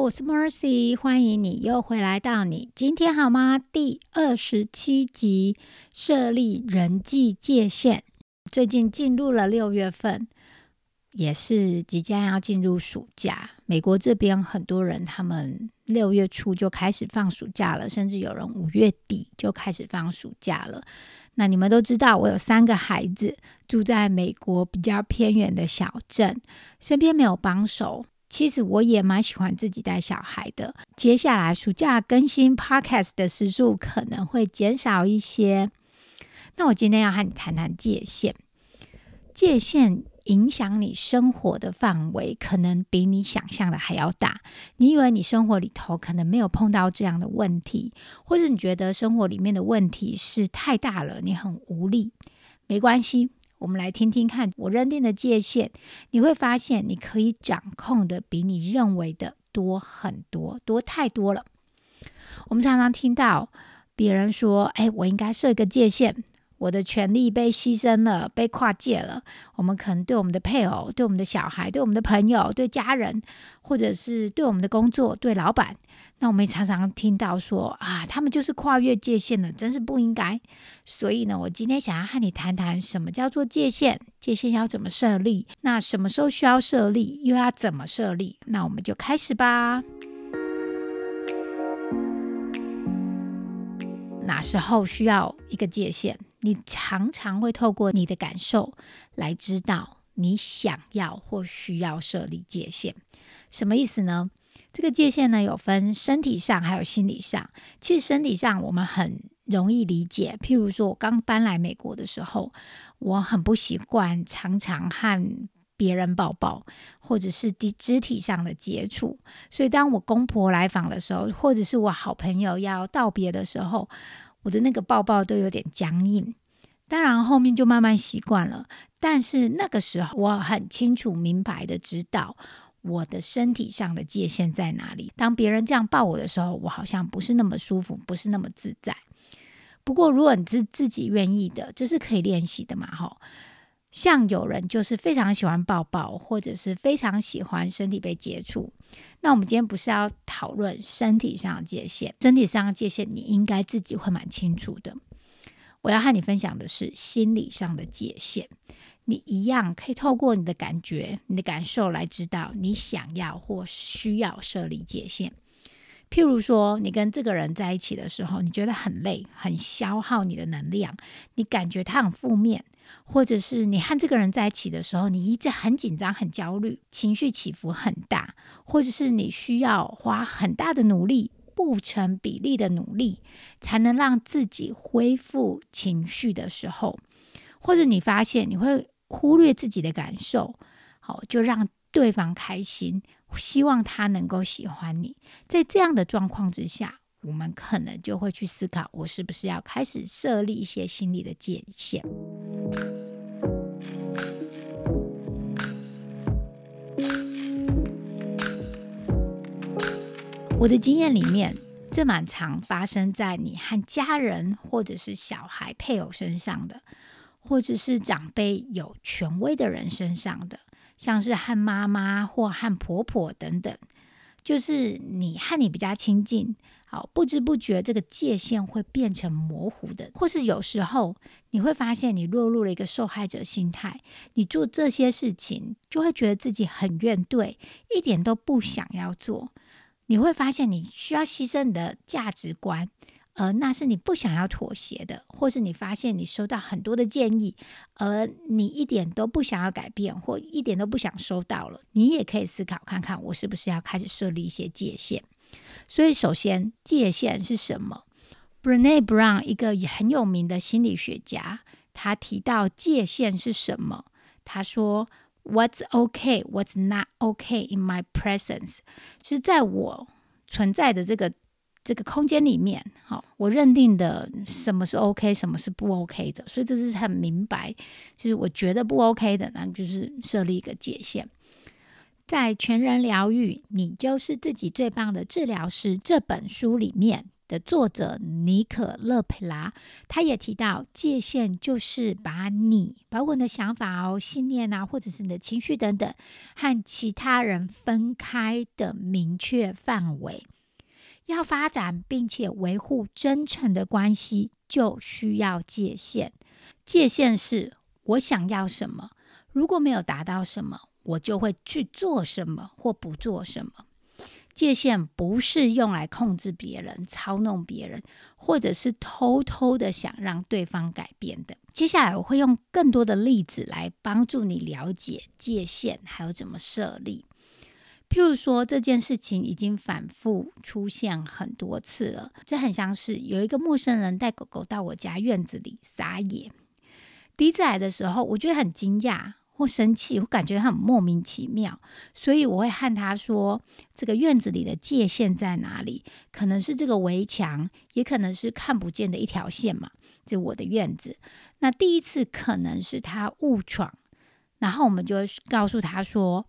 我是 Mercy，欢迎你又回来到你今天好吗？第二十七集设立人际界限。最近进入了六月份，也是即将要进入暑假。美国这边很多人他们六月初就开始放暑假了，甚至有人五月底就开始放暑假了。那你们都知道，我有三个孩子住在美国比较偏远的小镇，身边没有帮手。其实我也蛮喜欢自己带小孩的。接下来暑假更新 podcast 的时数可能会减少一些。那我今天要和你谈谈界限。界限影响你生活的范围，可能比你想象的还要大。你以为你生活里头可能没有碰到这样的问题，或者你觉得生活里面的问题是太大了，你很无力。没关系。我们来听听看，我认定的界限，你会发现你可以掌控的比你认为的多很多，多太多了。我们常常听到别人说：“哎，我应该设一个界限。”我的权利被牺牲了，被跨界了。我们可能对我们的配偶、对我们的小孩、对我们的朋友、对家人，或者是对我们的工作、对老板，那我们也常常听到说啊，他们就是跨越界限了，真是不应该。所以呢，我今天想要和你谈谈什么叫做界限，界限要怎么设立，那什么时候需要设立，又要怎么设立？那我们就开始吧。哪时候需要一个界限？你常常会透过你的感受来知道你想要或需要设立界限，什么意思呢？这个界限呢有分身体上还有心理上。其实身体上我们很容易理解，譬如说我刚搬来美国的时候，我很不习惯常常和别人抱抱，或者是肢肢体上的接触。所以当我公婆来访的时候，或者是我好朋友要道别的时候，我的那个抱抱都有点僵硬，当然后面就慢慢习惯了。但是那个时候，我很清楚明白的知道我的身体上的界限在哪里。当别人这样抱我的时候，我好像不是那么舒服，不是那么自在。不过，如果你是自己愿意的，这是可以练习的嘛？哈。像有人就是非常喜欢抱抱，或者是非常喜欢身体被接触。那我们今天不是要讨论身体上的界限，身体上的界限你应该自己会蛮清楚的。我要和你分享的是心理上的界限，你一样可以透过你的感觉、你的感受来知道你想要或需要设立界限。譬如说，你跟这个人在一起的时候，你觉得很累，很消耗你的能量，你感觉他很负面。或者是你和这个人在一起的时候，你一直很紧张、很焦虑，情绪起伏很大；或者是你需要花很大的努力、不成比例的努力，才能让自己恢复情绪的时候，或者你发现你会忽略自己的感受，好，就让对方开心，希望他能够喜欢你。在这样的状况之下，我们可能就会去思考：我是不是要开始设立一些心理的界限？我的经验里面，这蛮常发生在你和家人或者是小孩、配偶身上的，或者是长辈有权威的人身上的，像是和妈妈或和婆婆等等，就是你和你比较亲近。好，不知不觉这个界限会变成模糊的，或是有时候你会发现你落入了一个受害者心态，你做这些事情就会觉得自己很怨怼，一点都不想要做。你会发现你需要牺牲你的价值观，而那是你不想要妥协的，或是你发现你收到很多的建议，而你一点都不想要改变，或一点都不想收到了，你也可以思考看看，我是不是要开始设立一些界限。所以，首先，界限是什么？Brene Brown 一个很有名的心理学家，他提到界限是什么？他说：“What's okay, what's not okay in my presence？” 是在我存在的这个这个空间里面，好，我认定的什么是 OK，什么是不 OK 的，所以这是很明白，就是我觉得不 OK 的，那就是设立一个界限。在全人疗愈，你就是自己最棒的治疗师这本书里面的作者尼可勒佩拉，他也提到，界限就是把你把我的想法哦、信念啊，或者是你的情绪等等，和其他人分开的明确范围。要发展并且维护真诚的关系，就需要界限。界限是我想要什么，如果没有达到什么。我就会去做什么或不做什么。界限不是用来控制别人、操弄别人，或者是偷偷的想让对方改变的。接下来我会用更多的例子来帮助你了解界限还有怎么设立。譬如说，这件事情已经反复出现很多次了，这很像是有一个陌生人带狗狗到我家院子里撒野。第一次来的时候，我觉得很惊讶。或生气，我感觉很莫名其妙，所以我会和他说：“这个院子里的界限在哪里？可能是这个围墙，也可能是看不见的一条线嘛。就我的院子。那第一次可能是他误闯，然后我们就告诉他说：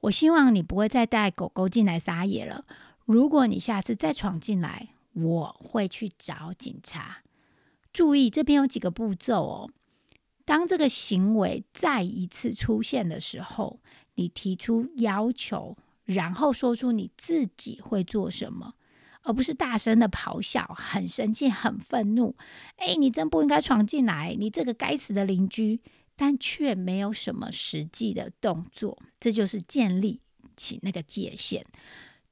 我希望你不会再带狗狗进来撒野了。如果你下次再闯进来，我会去找警察。注意，这边有几个步骤哦。”当这个行为再一次出现的时候，你提出要求，然后说出你自己会做什么，而不是大声的咆哮、很生气、很愤怒。哎，你真不应该闯进来！你这个该死的邻居，但却没有什么实际的动作，这就是建立起那个界限。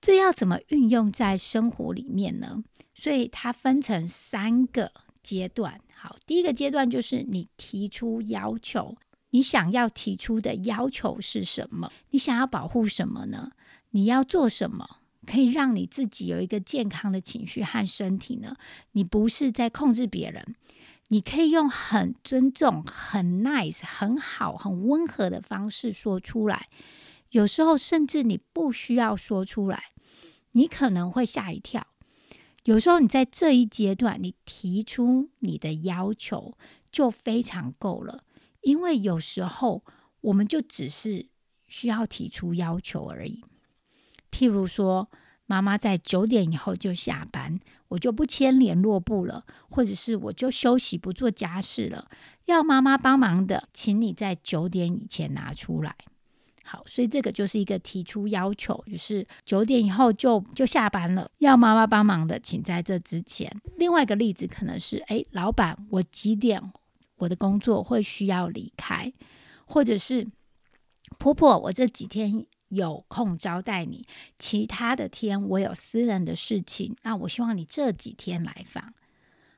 这要怎么运用在生活里面呢？所以它分成三个阶段。好，第一个阶段就是你提出要求，你想要提出的要求是什么？你想要保护什么呢？你要做什么可以让你自己有一个健康的情绪和身体呢？你不是在控制别人，你可以用很尊重、很 nice、很好、很温和的方式说出来。有时候甚至你不需要说出来，你可能会吓一跳。有时候你在这一阶段，你提出你的要求就非常够了，因为有时候我们就只是需要提出要求而已。譬如说，妈妈在九点以后就下班，我就不签联络簿了，或者是我就休息不做家事了，要妈妈帮忙的，请你在九点以前拿出来。好，所以这个就是一个提出要求，就是九点以后就就下班了，要妈妈帮忙的，请在这之前。另外一个例子可能是，哎，老板，我几点我的工作会需要离开，或者是婆婆，我这几天有空招待你，其他的天我有私人的事情，那我希望你这几天来访。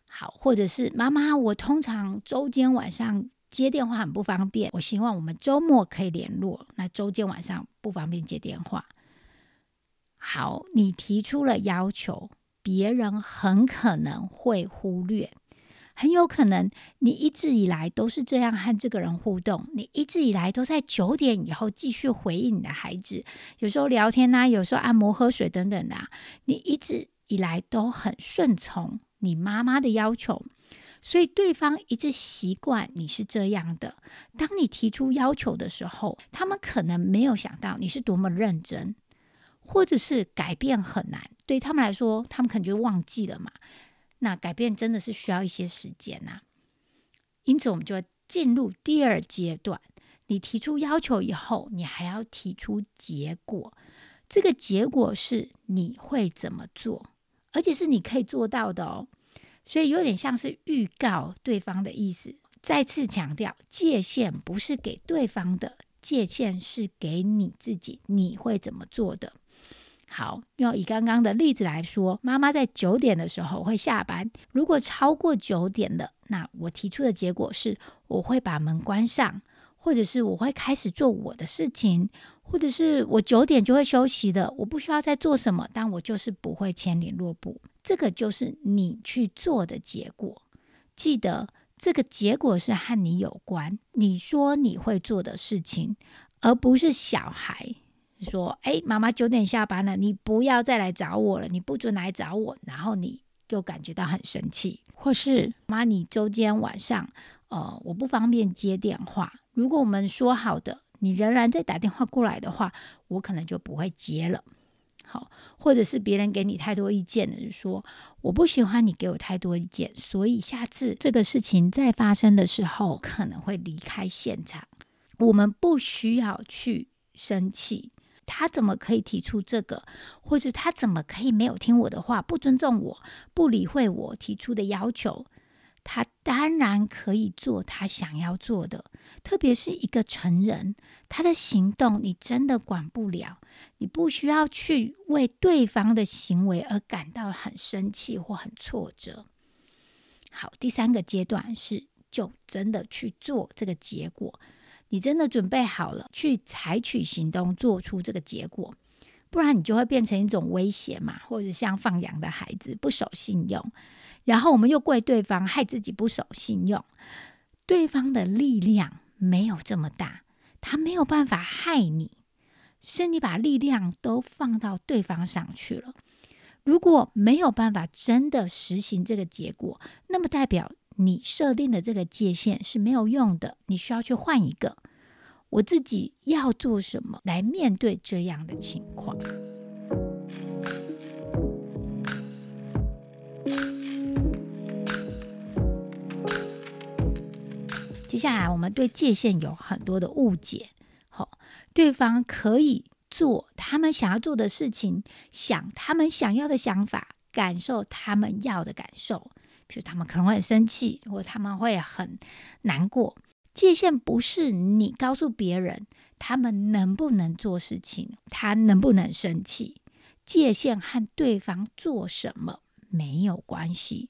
好，或者是妈妈，我通常周间晚上。接电话很不方便，我希望我们周末可以联络。那周间晚上不方便接电话。好，你提出了要求，别人很可能会忽略，很有可能你一直以来都是这样和这个人互动，你一直以来都在九点以后继续回应你的孩子，有时候聊天呐，有时候按摩、喝水等等的，你一直以来都很顺从你妈妈的要求。所以对方一直习惯你是这样的。当你提出要求的时候，他们可能没有想到你是多么认真，或者是改变很难。对他们来说，他们可能就忘记了嘛。那改变真的是需要一些时间呐。因此，我们就要进入第二阶段。你提出要求以后，你还要提出结果。这个结果是你会怎么做，而且是你可以做到的哦。所以有点像是预告对方的意思。再次强调，界限不是给对方的，界限是给你自己。你会怎么做的？好，用以刚刚的例子来说，妈妈在九点的时候会下班。如果超过九点了，那我提出的结果是，我会把门关上，或者是我会开始做我的事情，或者是我九点就会休息的，我不需要再做什么，但我就是不会签联络簿。这个就是你去做的结果。记得这个结果是和你有关，你说你会做的事情，而不是小孩说：“哎，妈妈九点下班了，你不要再来找我了，你不准来找我。”然后你又感觉到很生气，或是妈，你周间晚上，呃，我不方便接电话。如果我们说好的，你仍然在打电话过来的话，我可能就不会接了。好，或者是别人给你太多意见的，说我不喜欢你给我太多意见，所以下次这个事情再发生的时候，可能会离开现场。我们不需要去生气。他怎么可以提出这个，或是他怎么可以没有听我的话，不尊重我，不理会我提出的要求？他当然可以做他想要做的，特别是一个成人，他的行动你真的管不了，你不需要去为对方的行为而感到很生气或很挫折。好，第三个阶段是就真的去做这个结果。你真的准备好了去采取行动，做出这个结果，不然你就会变成一种威胁嘛，或者像放羊的孩子不守信用，然后我们又怪对方害自己不守信用。对方的力量没有这么大，他没有办法害你，是你把力量都放到对方上去了。如果没有办法真的实行这个结果，那么代表。你设定的这个界限是没有用的，你需要去换一个。我自己要做什么来面对这样的情况？接下来，我们对界限有很多的误解。好，对方可以做他们想要做的事情，想他们想要的想法，感受他们要的感受。就他们可能会很生气，或他们会很难过。界限不是你告诉别人他们能不能做事情，他能不能生气。界限和对方做什么没有关系。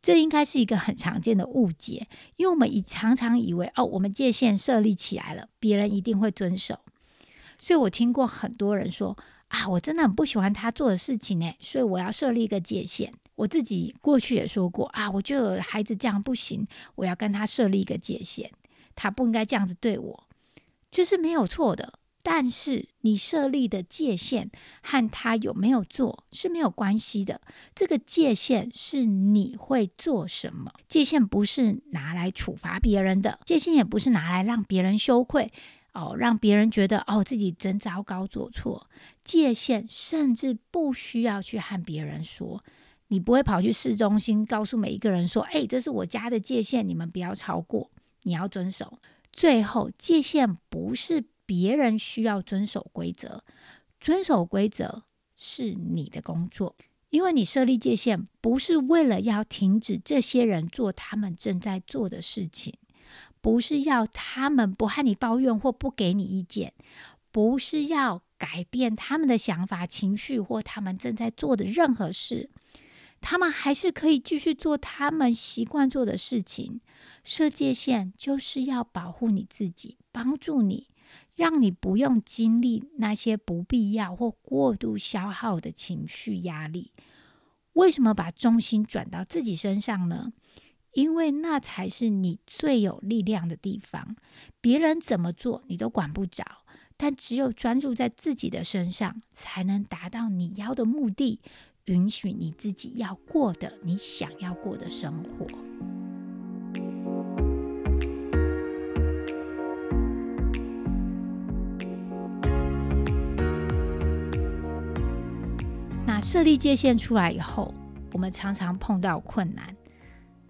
这应该是一个很常见的误解，因为我们以常常以为哦，我们界限设立起来了，别人一定会遵守。所以我听过很多人说啊，我真的很不喜欢他做的事情呢，所以我要设立一个界限。我自己过去也说过啊，我觉得孩子这样不行，我要跟他设立一个界限，他不应该这样子对我，这是没有错的。但是你设立的界限和他有没有做是没有关系的。这个界限是你会做什么？界限不是拿来处罚别人的，界限也不是拿来让别人羞愧哦，让别人觉得哦自己真糟糕做错。界限甚至不需要去和别人说。你不会跑去市中心告诉每一个人说：“哎，这是我家的界限，你们不要超过，你要遵守。”最后，界限不是别人需要遵守规则，遵守规则是你的工作，因为你设立界限不是为了要停止这些人做他们正在做的事情，不是要他们不和你抱怨或不给你意见，不是要改变他们的想法、情绪或他们正在做的任何事。他们还是可以继续做他们习惯做的事情。设界限就是要保护你自己，帮助你，让你不用经历那些不必要或过度消耗的情绪压力。为什么把重心转到自己身上呢？因为那才是你最有力量的地方。别人怎么做你都管不着，但只有专注在自己的身上，才能达到你要的目的。允许你自己要过的你想要过的生活。那设立界限出来以后，我们常常碰到困难。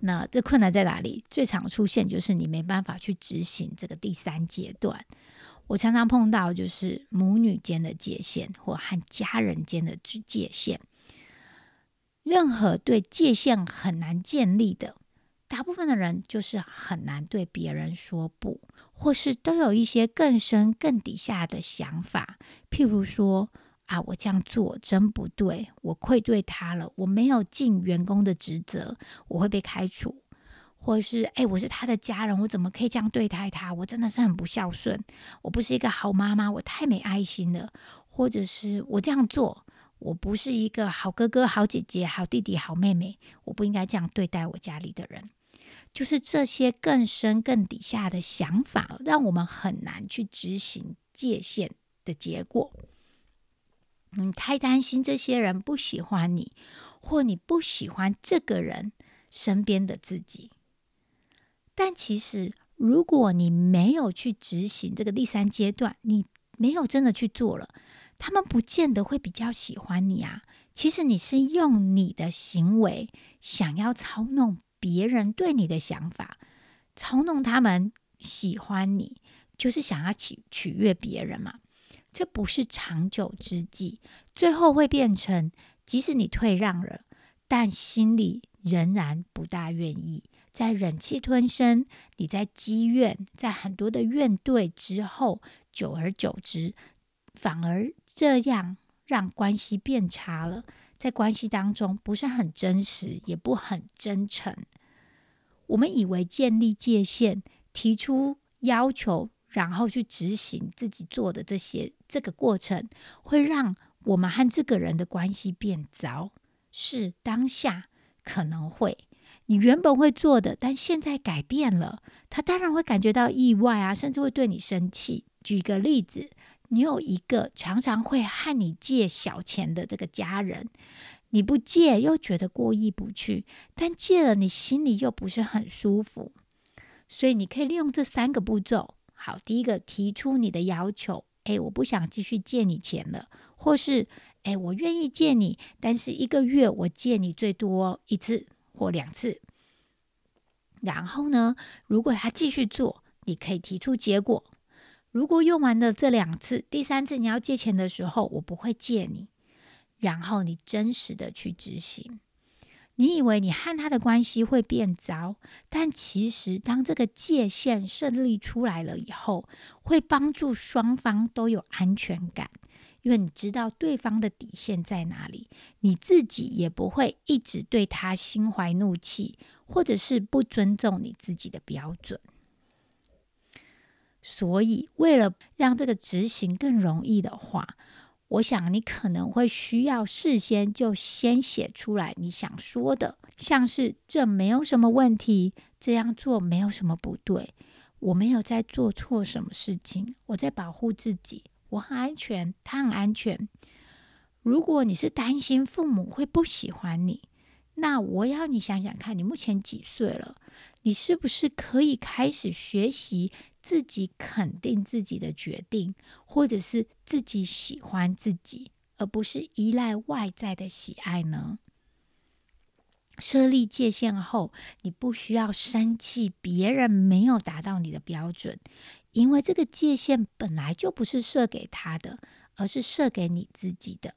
那这困难在哪里？最常出现就是你没办法去执行这个第三阶段。我常常碰到就是母女间的界限，或和家人间的界限。任何对界限很难建立的，大部分的人就是很难对别人说不，或是都有一些更深更底下的想法，譬如说啊，我这样做真不对，我愧对他了，我没有尽员工的职责，我会被开除，或是哎，我是他的家人，我怎么可以这样对待他？我真的是很不孝顺，我不是一个好妈妈，我太没爱心了，或者是我这样做。我不是一个好哥哥、好姐姐、好弟弟、好妹妹，我不应该这样对待我家里的人。就是这些更深、更底下的想法，让我们很难去执行界限的结果。你太担心这些人不喜欢你，或你不喜欢这个人身边的自己。但其实，如果你没有去执行这个第三阶段，你没有真的去做了，他们不见得会比较喜欢你啊。其实你是用你的行为想要操弄别人对你的想法，操弄他们喜欢你，就是想要取取悦别人嘛。这不是长久之计，最后会变成，即使你退让了，但心里仍然不大愿意，在忍气吞声，你在积怨，在很多的怨怼之后，久而久之，反而这样让关系变差了，在关系当中不是很真实，也不很真诚。我们以为建立界限，提出要求。然后去执行自己做的这些，这个过程会让我们和这个人的关系变糟。是当下可能会，你原本会做的，但现在改变了，他当然会感觉到意外啊，甚至会对你生气。举个例子，你有一个常常会和你借小钱的这个家人，你不借又觉得过意不去，但借了你心里又不是很舒服，所以你可以利用这三个步骤。好，第一个提出你的要求，诶，我不想继续借你钱了，或是诶，我愿意借你，但是一个月我借你最多一次或两次。然后呢，如果他继续做，你可以提出结果。如果用完了这两次，第三次你要借钱的时候，我不会借你。然后你真实的去执行。你以为你和他的关系会变糟，但其实当这个界限设立出来了以后，会帮助双方都有安全感，因为你知道对方的底线在哪里，你自己也不会一直对他心怀怒气，或者是不尊重你自己的标准。所以，为了让这个执行更容易的话，我想你可能会需要事先就先写出来你想说的，像是这没有什么问题，这样做没有什么不对，我没有在做错什么事情，我在保护自己，我很安全，他很安全。如果你是担心父母会不喜欢你，那我要你想想看，你目前几岁了？你是不是可以开始学习？自己肯定自己的决定，或者是自己喜欢自己，而不是依赖外在的喜爱呢？设立界限后，你不需要生气别人没有达到你的标准，因为这个界限本来就不是设给他的，而是设给你自己的。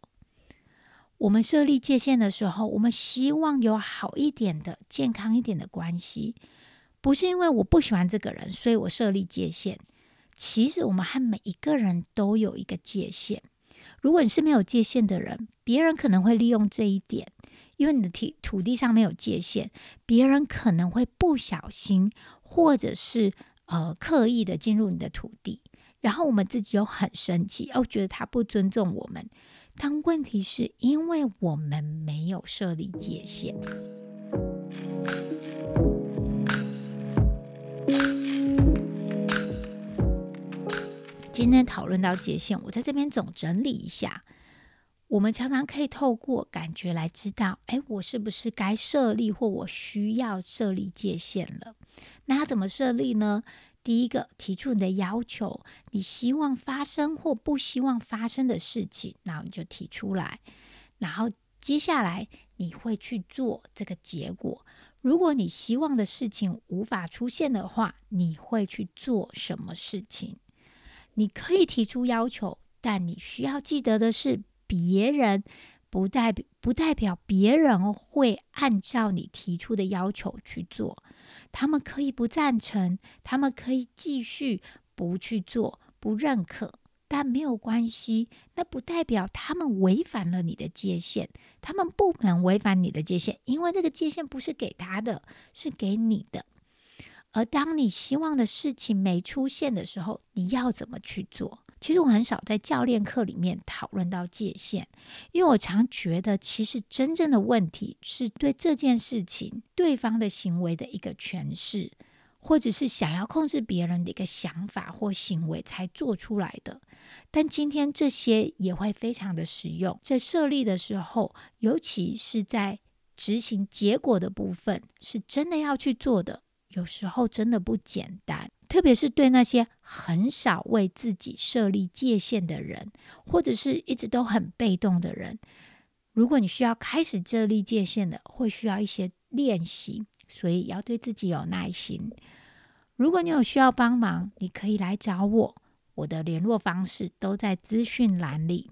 我们设立界限的时候，我们希望有好一点的、健康一点的关系。不是因为我不喜欢这个人，所以我设立界限。其实我们和每一个人都有一个界限。如果你是没有界限的人，别人可能会利用这一点，因为你的土土地上没有界限，别人可能会不小心或者是呃刻意的进入你的土地，然后我们自己又很生气，哦，觉得他不尊重我们。但问题是因为我们没有设立界限。今天讨论到界限，我在这边总整理一下。我们常常可以透过感觉来知道，哎，我是不是该设立或我需要设立界限了？那要怎么设立呢？第一个，提出你的要求，你希望发生或不希望发生的事情，那你就提出来。然后接下来你会去做这个结果。如果你希望的事情无法出现的话，你会去做什么事情？你可以提出要求，但你需要记得的是，别人不代表不代表别人会按照你提出的要求去做。他们可以不赞成，他们可以继续不去做，不认可。但没有关系，那不代表他们违反了你的界限。他们不能违反你的界限，因为这个界限不是给他的，是给你的。而当你希望的事情没出现的时候，你要怎么去做？其实我很少在教练课里面讨论到界限，因为我常觉得，其实真正的问题是对这件事情、对方的行为的一个诠释。或者是想要控制别人的一个想法或行为才做出来的。但今天这些也会非常的实用，在设立的时候，尤其是在执行结果的部分，是真的要去做的。有时候真的不简单，特别是对那些很少为自己设立界限的人，或者是一直都很被动的人。如果你需要开始设立界限的，会需要一些练习，所以要对自己有耐心。如果你有需要帮忙，你可以来找我，我的联络方式都在资讯栏里。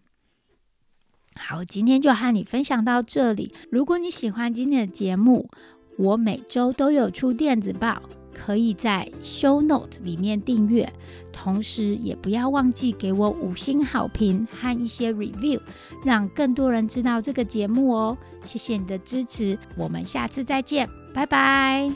好，今天就和你分享到这里。如果你喜欢今天的节目，我每周都有出电子报，可以在 Show Note 里面订阅，同时也不要忘记给我五星好评和一些 review，让更多人知道这个节目哦。谢谢你的支持，我们下次再见，拜拜。